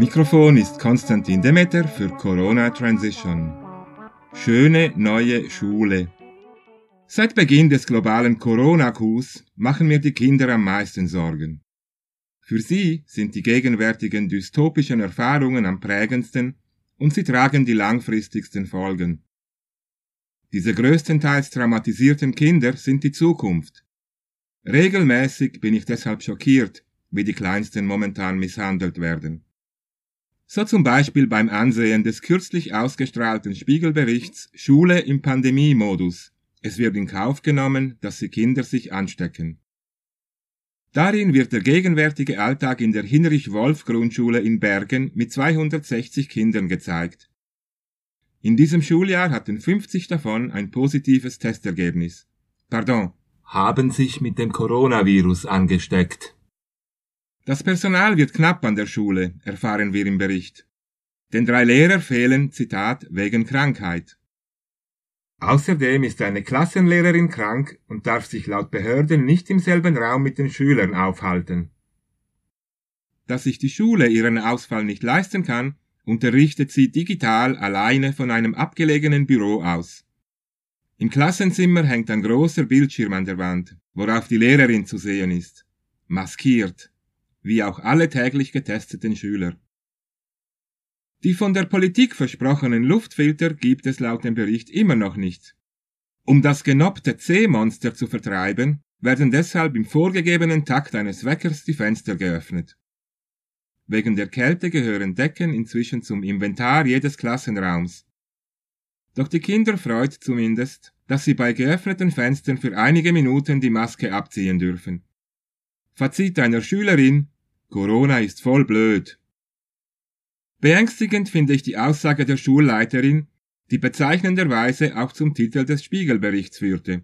Mikrofon ist Konstantin Demeter für Corona Transition. Schöne neue Schule. Seit Beginn des globalen Corona-Coups machen mir die Kinder am meisten Sorgen. Für sie sind die gegenwärtigen dystopischen Erfahrungen am prägendsten und sie tragen die langfristigsten Folgen. Diese größtenteils traumatisierten Kinder sind die Zukunft. Regelmäßig bin ich deshalb schockiert, wie die Kleinsten momentan misshandelt werden. So zum Beispiel beim Ansehen des kürzlich ausgestrahlten Spiegelberichts Schule im Pandemiemodus. Es wird in Kauf genommen, dass die Kinder sich anstecken. Darin wird der gegenwärtige Alltag in der Hinrich-Wolf-Grundschule in Bergen mit 260 Kindern gezeigt. In diesem Schuljahr hatten 50 davon ein positives Testergebnis. Pardon, haben sich mit dem Coronavirus angesteckt. Das Personal wird knapp an der Schule, erfahren wir im Bericht. Denn drei Lehrer fehlen, Zitat, wegen Krankheit. Außerdem ist eine Klassenlehrerin krank und darf sich laut Behörden nicht im selben Raum mit den Schülern aufhalten. Dass sich die Schule ihren Ausfall nicht leisten kann, unterrichtet sie digital alleine von einem abgelegenen Büro aus. Im Klassenzimmer hängt ein großer Bildschirm an der Wand, worauf die Lehrerin zu sehen ist. Maskiert wie auch alle täglich getesteten Schüler. Die von der Politik versprochenen Luftfilter gibt es laut dem Bericht immer noch nicht. Um das genoppte C-Monster zu vertreiben, werden deshalb im vorgegebenen Takt eines Weckers die Fenster geöffnet. Wegen der Kälte gehören Decken inzwischen zum Inventar jedes Klassenraums. Doch die Kinder freut zumindest, dass sie bei geöffneten Fenstern für einige Minuten die Maske abziehen dürfen. Fazit einer Schülerin, Corona ist voll blöd. Beängstigend finde ich die Aussage der Schulleiterin, die bezeichnenderweise auch zum Titel des Spiegelberichts führte.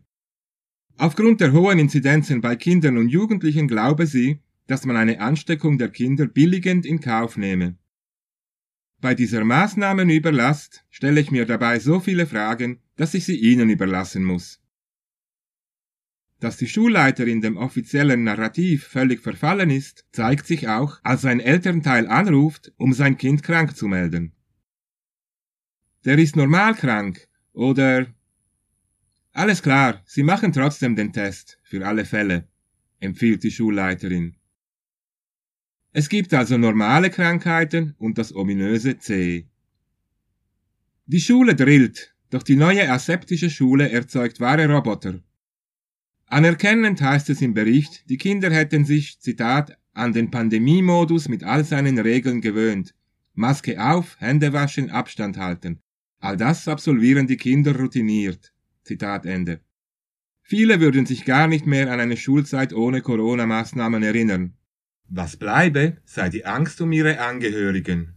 Aufgrund der hohen Inzidenzen bei Kindern und Jugendlichen glaube sie, dass man eine Ansteckung der Kinder billigend in Kauf nehme. Bei dieser Maßnahmenüberlast stelle ich mir dabei so viele Fragen, dass ich sie Ihnen überlassen muss. Dass die Schulleiterin dem offiziellen Narrativ völlig verfallen ist, zeigt sich auch, als ein Elternteil anruft, um sein Kind krank zu melden. Der ist normal krank oder alles klar, Sie machen trotzdem den Test, für alle Fälle, empfiehlt die Schulleiterin. Es gibt also normale Krankheiten und das ominöse C. Die Schule drillt, doch die neue aseptische Schule erzeugt wahre Roboter, Anerkennend heißt es im Bericht, die Kinder hätten sich, Zitat, an den Pandemiemodus mit all seinen Regeln gewöhnt. Maske auf, Hände waschen, Abstand halten. All das absolvieren die Kinder routiniert. Zitat Ende. Viele würden sich gar nicht mehr an eine Schulzeit ohne Corona-Maßnahmen erinnern. Was bleibe, sei die Angst um ihre Angehörigen.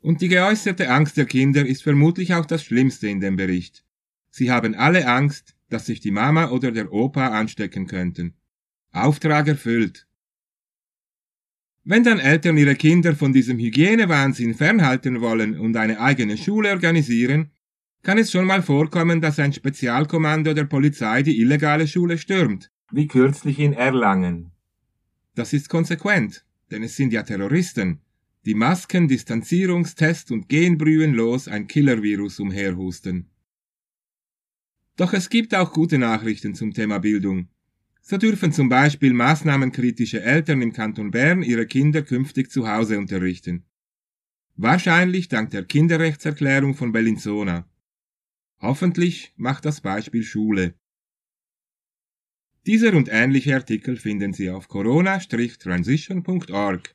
Und die geäußerte Angst der Kinder ist vermutlich auch das Schlimmste in dem Bericht. Sie haben alle Angst, dass sich die Mama oder der Opa anstecken könnten. Auftrag erfüllt. Wenn dann Eltern ihre Kinder von diesem Hygienewahnsinn fernhalten wollen und eine eigene Schule organisieren, kann es schon mal vorkommen, dass ein Spezialkommando der Polizei die illegale Schule stürmt, wie kürzlich in Erlangen. Das ist konsequent, denn es sind ja Terroristen, die Masken, Distanzierungstest und Genbrühen los ein Killervirus umherhusten. Doch es gibt auch gute Nachrichten zum Thema Bildung. So dürfen zum Beispiel maßnahmenkritische Eltern im Kanton Bern ihre Kinder künftig zu Hause unterrichten. Wahrscheinlich dank der Kinderrechtserklärung von Bellinzona. Hoffentlich macht das Beispiel Schule. Dieser und ähnliche Artikel finden Sie auf corona-transition.org.